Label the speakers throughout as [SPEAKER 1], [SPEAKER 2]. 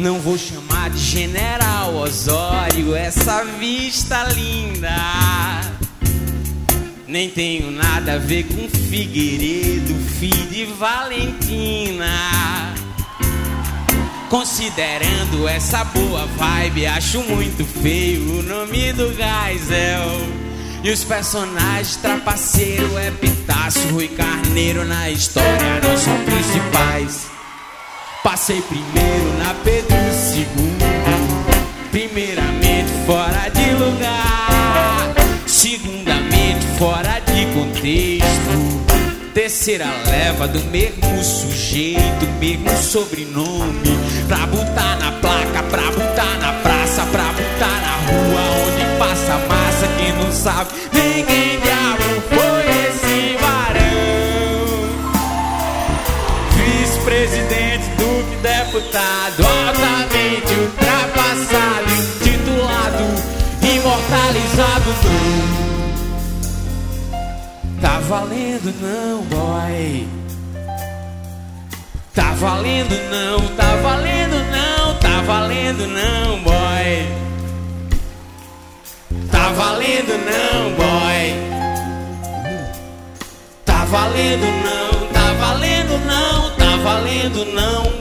[SPEAKER 1] Não vou chamar de General Osório essa vista linda. Nem tenho nada a ver com Figueiredo, filho de Valentina. Considerando essa boa vibe, acho muito feio o nome do Geisel. E os personagens trapaceiro, Epitácio, Rui Carneiro na história não são principais. Passei primeiro na Pedro II, primeiramente fora de lugar, segundamente fora de contexto. Terceira leva do mesmo sujeito, mesmo sobrenome. Pra botar na placa, pra botar na praça, pra botar na rua onde passa massa. Quem não sabe, deputado, altamente ultrapassado, intitulado, imortalizado. Não. Tá valendo não, boy. Tá valendo não, tá valendo não, tá valendo não, boy. Tá valendo não, boy. Tá valendo não, tá valendo não, tá valendo não,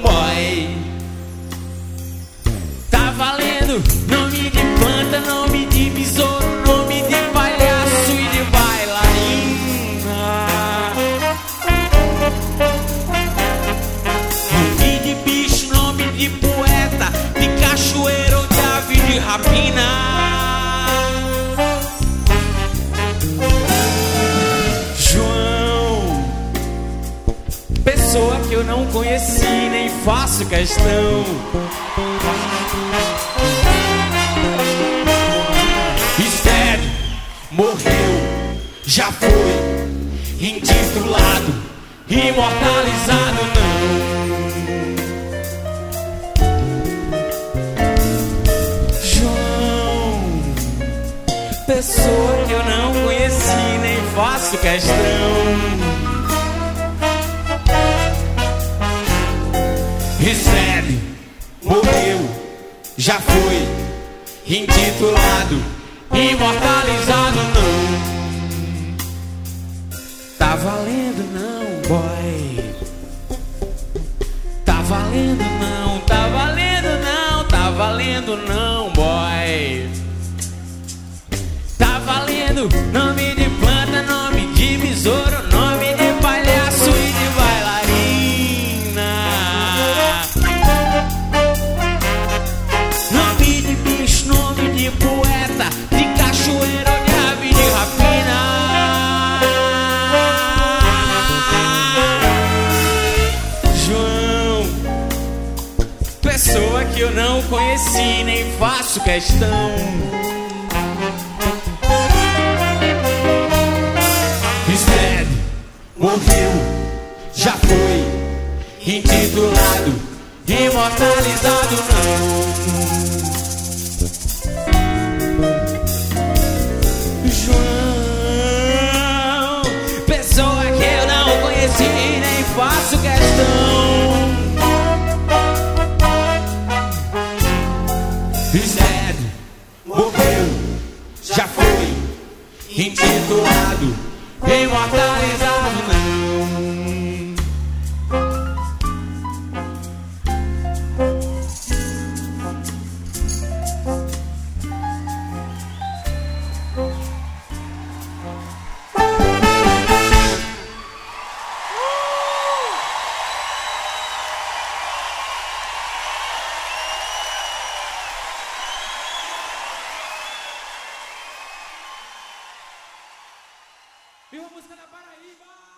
[SPEAKER 1] nome de planta, nome de besouro, nome de palhaço e de bailarina. Nome de bicho, nome de poeta, de cachoeiro, de ave de rapina. João, pessoa que eu não conheci, nem faço questão. Já foi intitulado, imortalizado não. João, pessoa que eu não conheci, nem faço questão. Recebe, morreu, já foi intitulado, imortalizado valendo não, tá valendo não, tá valendo não, boy. Tá valendo nome faço questão. Fred morreu, já foi intitulado, imortalizado não. Zed morreu, já foi intitulado, imortalizado Viva a música da Paraíba!